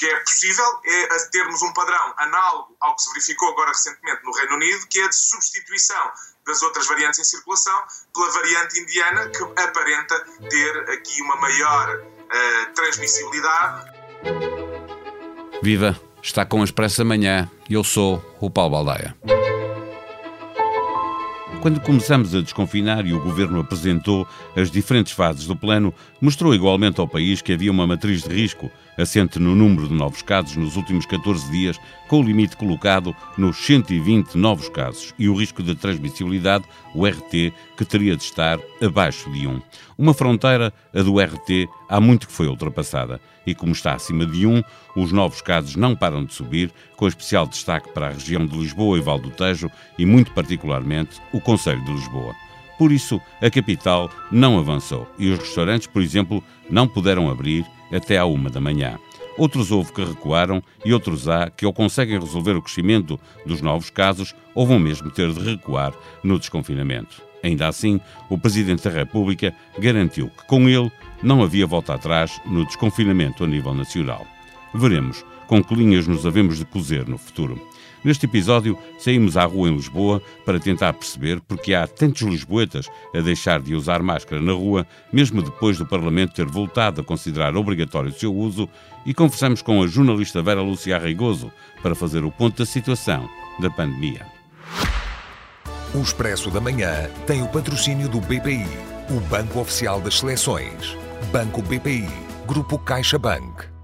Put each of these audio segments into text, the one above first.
que é possível é termos um padrão análogo ao que se verificou agora recentemente no Reino Unido, que é de substituição das outras variantes em circulação pela variante indiana, que aparenta ter aqui uma maior uh, transmissibilidade. Viva! Está com a Expresso Amanhã. Eu sou o Paulo Baldaia. Quando começamos a desconfinar e o governo apresentou as diferentes fases do plano, mostrou igualmente ao país que havia uma matriz de risco assente no número de novos casos nos últimos 14 dias, com o limite colocado nos 120 novos casos e o risco de transmissibilidade, o RT, que teria de estar abaixo de 1. Uma fronteira, a do RT, há muito que foi ultrapassada. E como está acima de 1, os novos casos não param de subir, com especial destaque para a região de Lisboa e Val do Tejo e, muito particularmente, o Conselho de Lisboa. Por isso, a capital não avançou e os restaurantes, por exemplo, não puderam abrir até à uma da manhã. Outros houve que recuaram e outros há que ou conseguem resolver o crescimento dos novos casos ou vão mesmo ter de recuar no desconfinamento. Ainda assim, o Presidente da República garantiu que com ele não havia volta atrás no desconfinamento a nível nacional. Veremos com que linhas nos havemos de cozer no futuro. Neste episódio, saímos à rua em Lisboa para tentar perceber porque há tantos lisboetas a deixar de usar máscara na rua, mesmo depois do Parlamento ter voltado a considerar obrigatório o seu uso, e conversamos com a jornalista Vera Lúcia Arreigoso para fazer o ponto da situação da pandemia. O Expresso da Manhã tem o patrocínio do BPI, o Banco Oficial das Seleções. Banco BPI, Grupo CaixaBank.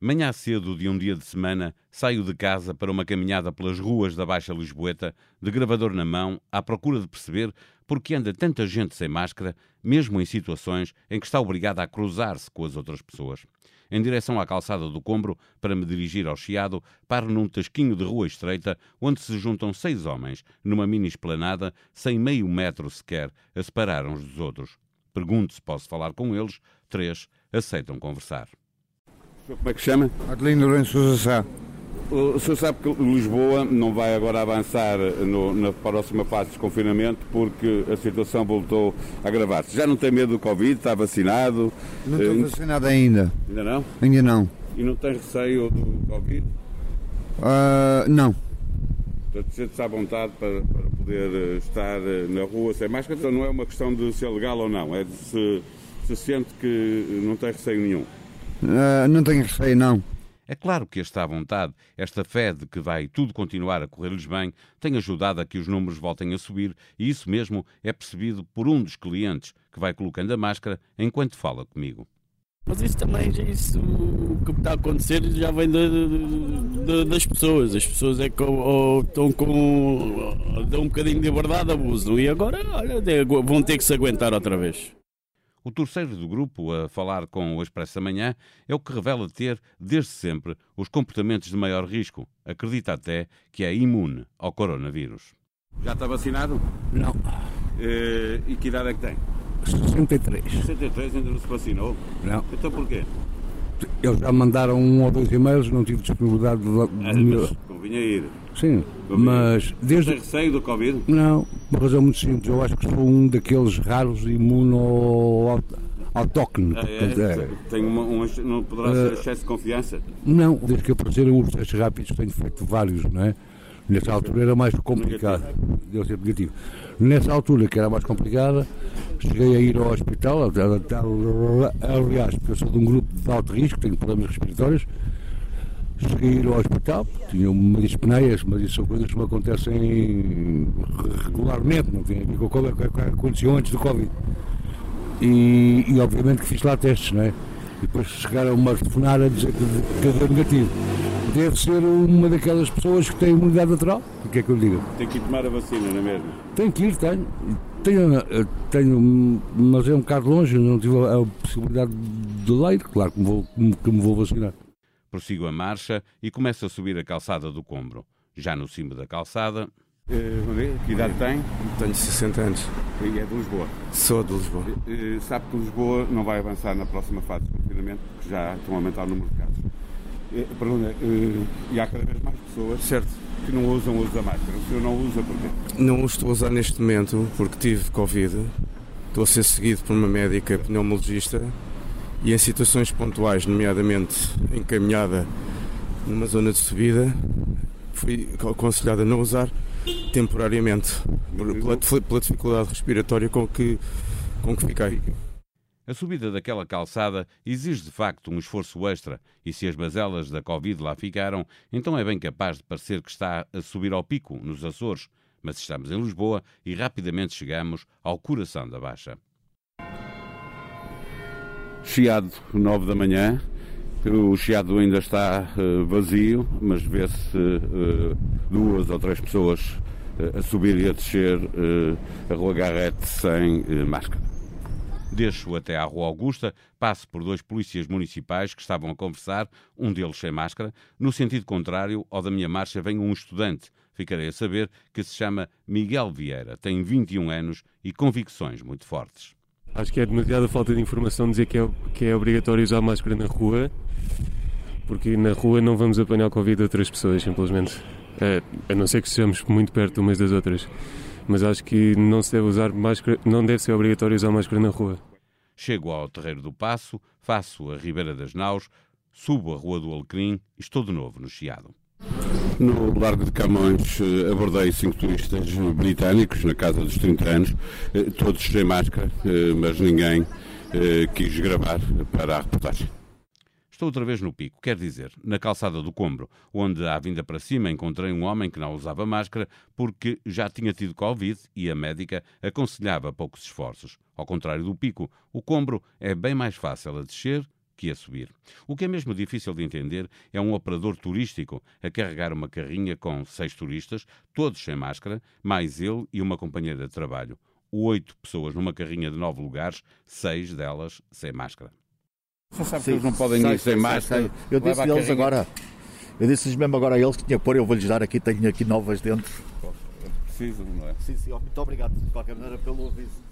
Manhã cedo de um dia de semana, saio de casa para uma caminhada pelas ruas da Baixa Lisboeta, de gravador na mão, à procura de perceber por que anda tanta gente sem máscara, mesmo em situações em que está obrigada a cruzar-se com as outras pessoas. Em direção à calçada do Combro, para me dirigir ao Chiado, paro num tasquinho de rua estreita, onde se juntam seis homens, numa mini esplanada, sem meio metro sequer, a separar uns dos outros. Pergunto se posso falar com eles, três aceitam conversar. Como é que chama? Adelino Lourenço Sousa Sá. O senhor sabe que Lisboa não vai agora avançar no, na próxima fase de desconfinamento porque a situação voltou a agravar-se. Já não tem medo do Covid? Está vacinado? Não estou uh, vacinado ainda. Ainda não? Ainda não. E não tem receio do Covid? Uh, não. Portanto, sente-se à vontade para, para, poder eh, estar eh, na rua sem máscara? Então não é uma questão de ser legal ou não, é de se, se sente que não tem receio nenhum. Uh, não tenho receio, não. É claro que esta vontade, esta fé de que vai tudo continuar a correr-lhes bem, tem ajudado a que os números voltem a subir e isso mesmo é percebido por um dos clientes que vai colocando a máscara enquanto fala comigo. Mas isso também, isso, o que está a acontecer já vem de, de, de, das pessoas. As pessoas é que ou, ou estão com. dão um bocadinho de verdade, abusam. E agora, olha, vão ter que se aguentar outra vez. O terceiro do grupo a falar com o Expresso Amanhã é o que revela ter, desde sempre, os comportamentos de maior risco. Acredita até que é imune ao coronavírus. Já está vacinado? Não. Uh, e que idade é que tem? 63. 63 ainda não se vacinou? Não. Então porquê? Eles já mandaram um ou dois e-mails, não tive disponibilidade de. Ah, mas convinha ir. Sim, mas desde. Tem receio do Covid? Não, uma razão muito simples. Eu acho que sou um daqueles raros imuno autóctones. Ah, é, é. Tem uma, um, não poderá ser uh, excesso de confiança? Não, desde que apareceram os testes rápidos, tenho feito vários, não é? Nessa altura era mais complicado. Deu ser negativo. Nessa altura, que era mais complicada, cheguei a ir ao hospital, aliás, porque eu sou de um grupo de alto risco, tenho problemas respiratórios, cheguei a ir ao hospital, tinha uma dispneias, mas isso são coisas que me acontecem regularmente, não tem a ver com, com, com, aconteceu antes do Covid. E, e, obviamente que fiz lá testes, não é? E depois chegaram-me a telefonar a dizer que, que deu negativo. Deve ser uma daquelas pessoas que tem imunidade natural. O que é que eu digo? Tem que ir tomar a vacina, não é mesmo? Tenho que ir, tenho. Tenho, tenho mas é um bocado longe, não tive a possibilidade de ler, claro que me vou, que me vou vacinar. Prossigo a marcha e começo a subir a calçada do Combro. Já no cimo da calçada. Uh, que idade tem? Tenho 60 anos. E é de Lisboa? Sou de Lisboa. Uh, sabe que Lisboa não vai avançar na próxima fase de confinamento, porque já estão a aumentar o número de casos. Uh, pergunta, uh, e há cada vez mais pessoas certo. que não usam o uso da máscara. O senhor não usa porquê? Não o estou a usar neste momento porque tive Covid. Estou a ser seguido por uma médica pneumologista e em situações pontuais, nomeadamente encaminhada numa zona de subida, fui aconselhado a não usar temporariamente, pela, pela dificuldade respiratória com que, com que fiquei. A subida daquela calçada exige de facto um esforço extra, e se as bazelas da Covid lá ficaram, então é bem capaz de parecer que está a subir ao pico, nos Açores. Mas estamos em Lisboa e rapidamente chegamos ao coração da Baixa. Chiado, 9 da manhã. O chiado ainda está uh, vazio, mas vê-se uh, duas ou três pessoas uh, a subir e a descer a Rua Garrete sem máscara. Deixo até à Rua Augusta, passo por dois polícias municipais que estavam a conversar, um deles sem máscara. No sentido contrário ao da minha marcha vem um estudante, ficarei a saber, que se chama Miguel Vieira, tem 21 anos e convicções muito fortes. Acho que é demasiada falta de informação dizer que é, que é obrigatório usar máscara na rua, porque na rua não vamos apanhar Covid de outras pessoas, simplesmente. É, a não ser que estejamos muito perto umas das outras. Mas acho que não se deve usar máscara, não deve ser obrigatório usar máscara na rua. Chego ao Terreiro do Passo, faço a Ribeira das Naus, subo a Rua do Alecrim e estou de novo no Chiado. No Largo de Camões eh, abordei cinco turistas britânicos na casa dos 30 anos, eh, todos sem máscara, eh, mas ninguém quis gravar para a reportagem. Estou outra vez no pico, quer dizer, na calçada do Combro, onde à vinda para cima encontrei um homem que não usava máscara porque já tinha tido Covid e a médica aconselhava poucos esforços. Ao contrário do pico, o Combro é bem mais fácil a descer que a subir. O que é mesmo difícil de entender é um operador turístico a carregar uma carrinha com seis turistas, todos sem máscara, mais ele e uma companheira de trabalho. Oito pessoas numa carrinha de nove lugares, seis delas sem máscara. Você sabe que eles não podem sei, ir sem máscara? Sei. Eu disse-lhes agora, eu disse-lhes mesmo agora a eles que tinha que pôr, eu vou-lhes dar aqui, tenho aqui novas dentro. Preciso, não é? Sim, sim, muito obrigado de qualquer maneira pelo aviso.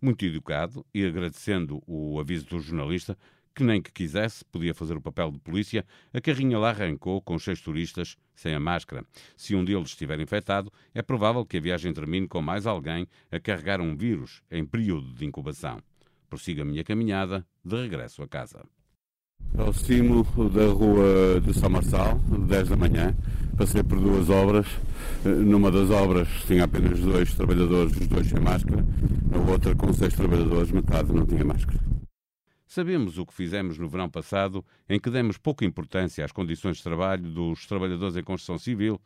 Muito educado e agradecendo o aviso do jornalista, que nem que quisesse podia fazer o papel de polícia, a carrinha lá arrancou com seis turistas sem a máscara. Se um deles estiver infectado, é provável que a viagem termine com mais alguém a carregar um vírus em período de incubação. Prossigo a minha caminhada de regresso a casa. Aproximo da rua de São Marçal, 10 da manhã. Passei por duas obras. Numa das obras tinha apenas dois trabalhadores, os dois sem máscara. Na outra, com seis trabalhadores, metade não tinha máscara. Sabemos o que fizemos no verão passado, em que demos pouca importância às condições de trabalho dos trabalhadores em construção civil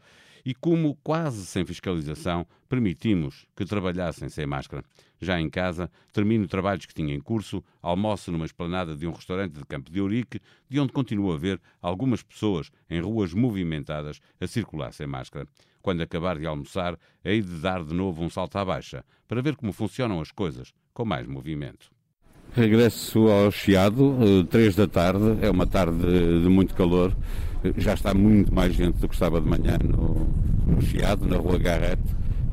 e como, quase sem fiscalização, permitimos que trabalhassem sem máscara. Já em casa, termino trabalhos que tinha em curso, almoço numa esplanada de um restaurante de Campo de Ourique, de onde continuo a ver algumas pessoas em ruas movimentadas a circular sem máscara. Quando acabar de almoçar, hei de dar de novo um salto à baixa, para ver como funcionam as coisas, com mais movimento. Regresso ao Chiado, eh, três da tarde, é uma tarde de muito calor. Já está muito mais gente do que estava de manhã no, no Chiado, na Rua Garrete,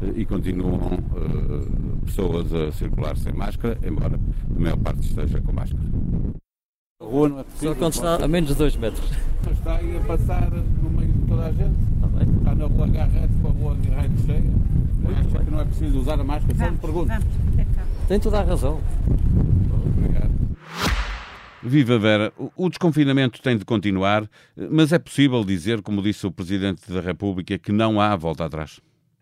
eh, e continuam uh, pessoas a circular sem máscara, embora a maior parte esteja com máscara. A rua não é possível. Só quando está a menos de 2 metros. Está aí a passar no meio de toda a gente. Está, bem. está na Rua Garrete com a Rua Garrete cheia. Acha que não é preciso usar a máscara? Só me pergunto. Tem toda a razão. Viva Vera, o desconfinamento tem de continuar, mas é possível dizer, como disse o Presidente da República, que não há volta atrás?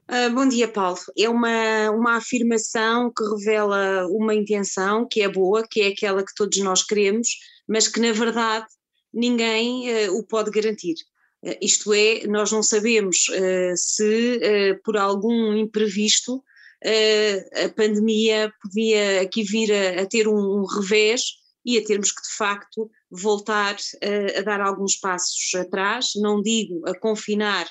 Uh, bom dia, Paulo. É uma, uma afirmação que revela uma intenção que é boa, que é aquela que todos nós queremos, mas que na verdade ninguém uh, o pode garantir. Uh, isto é, nós não sabemos se por algum imprevisto a pandemia podia aqui vir a, a ter um, um revés e a termos que, de facto, voltar a, a dar alguns passos atrás, não digo a confinar,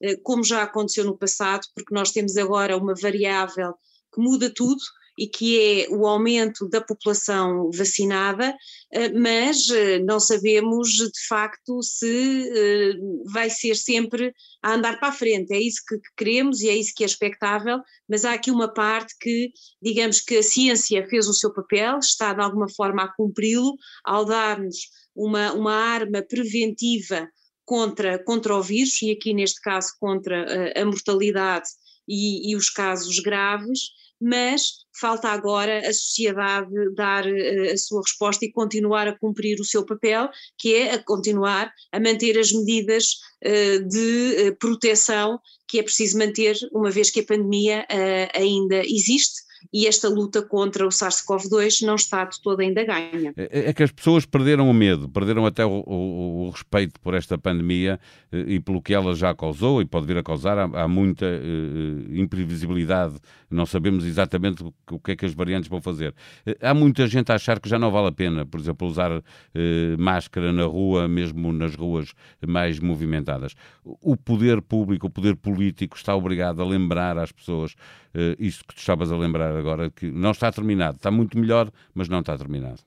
eh, como já aconteceu no passado, porque nós temos agora uma variável que muda tudo, e que é o aumento da população vacinada, eh, mas eh, não sabemos de facto se eh, vai ser sempre a andar para a frente. É isso que queremos e é isso que é expectável, mas há aqui uma parte que, digamos que a ciência fez o seu papel, está de alguma forma a cumpri-lo, ao dar-nos uma, uma arma preventiva contra, contra o vírus, e aqui neste caso contra a, a mortalidade e, e os casos graves, mas falta agora a sociedade dar uh, a sua resposta e continuar a cumprir o seu papel, que é a continuar a manter as medidas uh, de uh, proteção que é preciso manter, uma vez que a pandemia ainda existe e esta luta contra o SARS-CoV-2 não está de toda ainda ganha. É, é, que as pessoas perderam o medo, perderam até o, o, o, respeito por esta pandemia eh, e pelo que ela já causou e pode vir a causar. Há, há muita uh, imprevisibilidade, não sabemos exatamente o, o, que é que as variantes vão fazer. Uh, há muita gente a achar que já não vale a pena, por exemplo, usar uh, máscara na rua, mesmo nas ruas mais movimentadas. O poder público, o poder político está obrigado a lembrar às pessoas isso que tu estavas a lembrar agora, que não está terminado. Está muito melhor, mas não está terminado.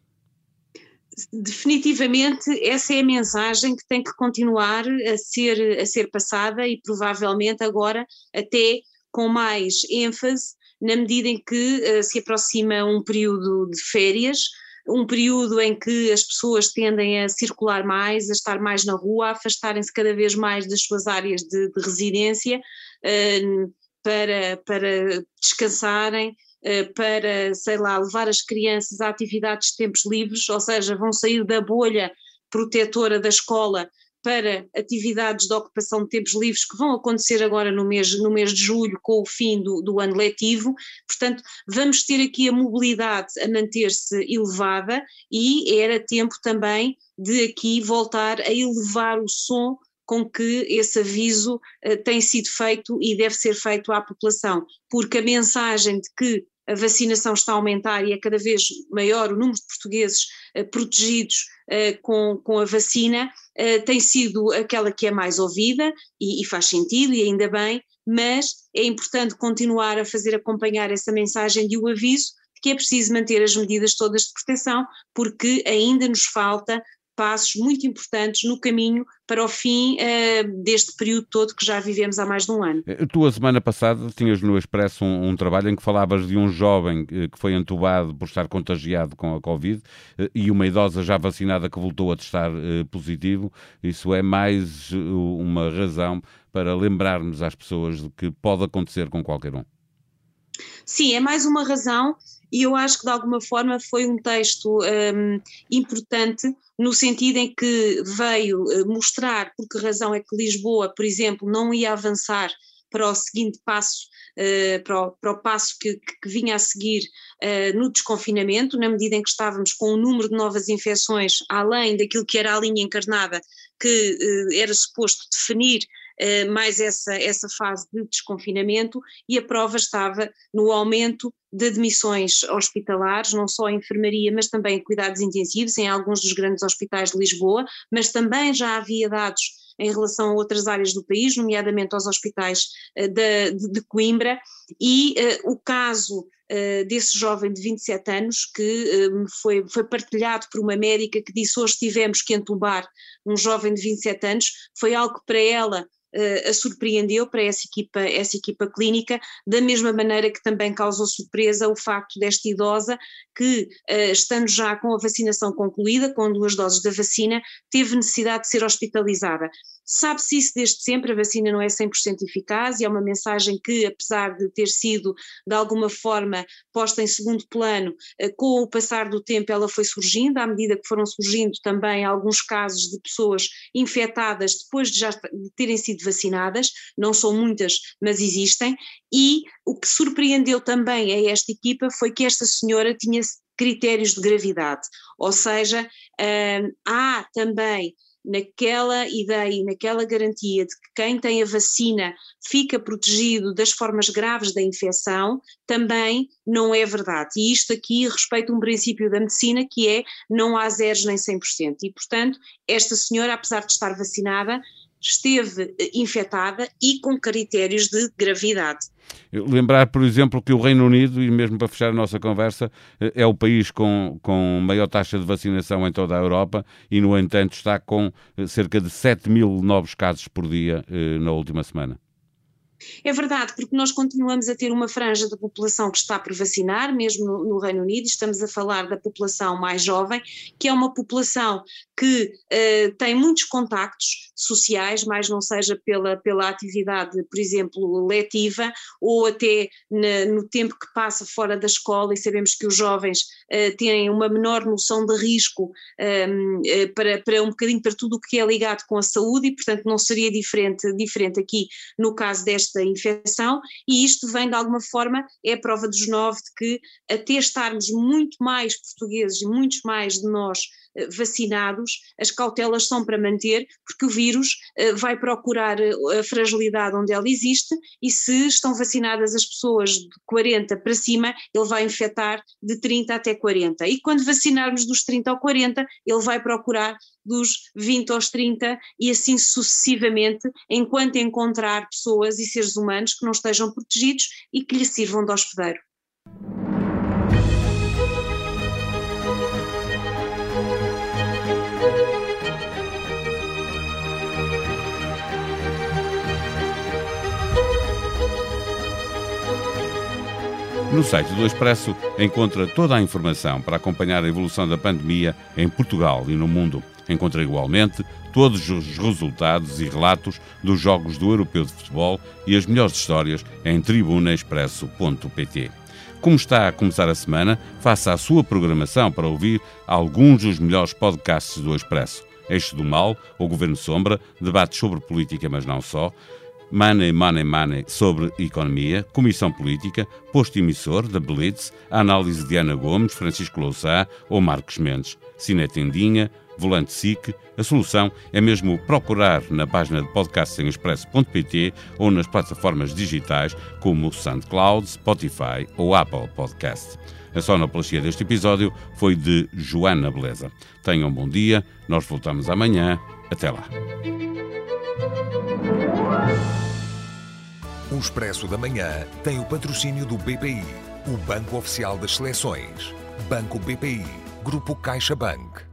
Definitivamente, essa é a mensagem que tem que continuar a ser, a ser passada e provavelmente agora até com mais ênfase, na medida em que uh, se aproxima um período de férias, um período em que as pessoas tendem a circular mais, a estar mais na rua, a afastarem-se cada vez mais das suas áreas de, de residência uh, para, para descansarem, para, sei lá, levar as crianças a atividades de tempos livres, ou seja, vão sair da bolha protetora da escola para atividades de ocupação de tempos livres que vão acontecer agora no mês, no mês de julho, com o fim do, do ano letivo. Portanto, vamos ter aqui a mobilidade a manter-se elevada e era tempo também de aqui voltar a elevar o som com que esse aviso uh, tem sido feito e deve ser feito à população, porque a mensagem de que a vacinação está a aumentar e é cada vez maior o número de portugueses uh, protegidos uh, com, com a vacina, uh, tem sido aquela que é mais ouvida e, e, faz sentido, e ainda bem, mas é importante continuar a fazer acompanhar essa mensagem de o aviso que é preciso manter as medidas todas de proteção, porque ainda nos falta passos muito importantes no caminho para o fim uh, deste período todo que já vivemos há mais de um ano. Eh, tu, a semana passada, tinhas no Expresso um, um trabalho em que falavas de um jovem eh, que foi entubado por estar contagiado com a Covid uh, e uma idosa já vacinada que voltou a testar uh, positivo. Isso é mais uma razão para lembrarmos às pessoas de que pode acontecer com qualquer um. Sim, é mais uma razão e eu acho que de alguma forma foi um texto um, importante no sentido em que veio eh, mostrar por que razão é que Lisboa, por exemplo, não ia avançar para o seguinte passo, uh, para, o, para, o, passo que, que vinha a seguir uh, no desconfinamento, na medida em que estávamos com um número de novas infecções além daquilo que era a linha encarnada que uh, era suposto definir mais essa, essa fase de desconfinamento e a prova estava no aumento de admissões hospitalares, não só em enfermaria, mas também em cuidados intensivos, em alguns dos grandes hospitais de Lisboa, mas também já havia dados em relação a outras áreas do país, nomeadamente aos hospitais uh, de, de, Coimbra, e uh, o caso uh, desse jovem de 27 anos, que foi, foi partilhado por uma médica que disse hoje tivemos que entubar um jovem de 27 anos, foi algo que para ela uh, a surpreendeu para essa equipa, essa equipa clínica, da mesma maneira que também causou surpresa o facto desta idosa que, uh, estando já com a vacinação concluída, com duas doses da vacina, teve necessidade de ser hospitalizada. Sabe-se isso desde sempre, a vacina não é 100% eficaz e é uma mensagem que, apesar de ter sido de alguma forma posta em segundo plano, eh, com o passar do tempo ela foi surgindo, à medida que foram surgindo também alguns casos de pessoas infectadas depois de já terem sido vacinadas, não são muitas, mas existem, e o que surpreendeu também a esta equipa foi que esta senhora tinha critérios de gravidade, ou seja, hum, há também naquela ideia e naquela garantia de que quem tem a vacina fica protegido das formas graves da infecção, também não é verdade. E isto aqui respeita um princípio da medicina que é não há zeros nem 100%. E, portanto, esta senhora, apesar de estar vacinada, esteve eh, infectada e com critérios de gravidade. Lembrar, por exemplo, que o Reino Unido, e mesmo para fechar a nossa conversa, eh, é o país com, com maior taxa de vacinação em toda a Europa e, no entanto, está com eh, cerca de 7 mil novos casos por dia na última semana. É verdade, porque nós continuamos a ter uma franja da população que está por vacinar, mesmo no, no Reino Unido, estamos a falar da população mais jovem, que é uma população que tem muitos contactos, sociais, mais não seja pela, pela atividade, por exemplo, letiva, ou até na, no tempo que passa fora da escola, e sabemos que os jovens uh, têm uma menor noção de risco um, uh, para, para um bocadinho para tudo o que é ligado com a saúde, e portanto não seria diferente, diferente aqui no caso desta infecção, e isto vem de alguma forma, é a prova dos nove de que até estarmos muito mais portugueses e muitos mais de nós eh, vacinados, as cautelas são para manter, porque o vírus eh, vai procurar eh, a fragilidade onde ela existe e se estão vacinadas as pessoas de 40 para cima, ele vai infectar de 30 até 40. E quando vacinarmos dos 30 ao 40, ele vai procurar dos 20 aos 30 e assim sucessivamente, enquanto encontrar pessoas e seres humanos que não estejam protegidos e que lhe sirvam de hospedeiro. No site do Expresso encontra toda a informação para acompanhar a evolução da pandemia em Portugal e no mundo. Encontra igualmente todos os resultados e relatos dos Jogos do Europeu de Futebol e as melhores histórias em tribunaexpresso.pt. Como está a começar a semana, faça a sua programação para ouvir alguns dos melhores podcasts do Expresso. Eixo do Mal, O Governo Sombra, debates sobre política, mas não só, Money, Money, Money sobre economia, Comissão Política, Posto Emissor, da Blitz, a análise de Ana Gomes, Francisco Louçã ou Marcos Mendes, Cine Tendinha, Volante SIC. A solução é mesmo procurar na página de podcast em expresso.pt ou nas plataformas digitais como SoundCloud, Spotify ou Apple Podcast. A sonoplastia deste episódio foi de Joana Beleza. Tenham um bom dia, nós voltamos amanhã. Até lá. O Expresso da Manhã tem o patrocínio do BPI, o Banco Oficial das Seleções. Banco BPI, Grupo CaixaBank.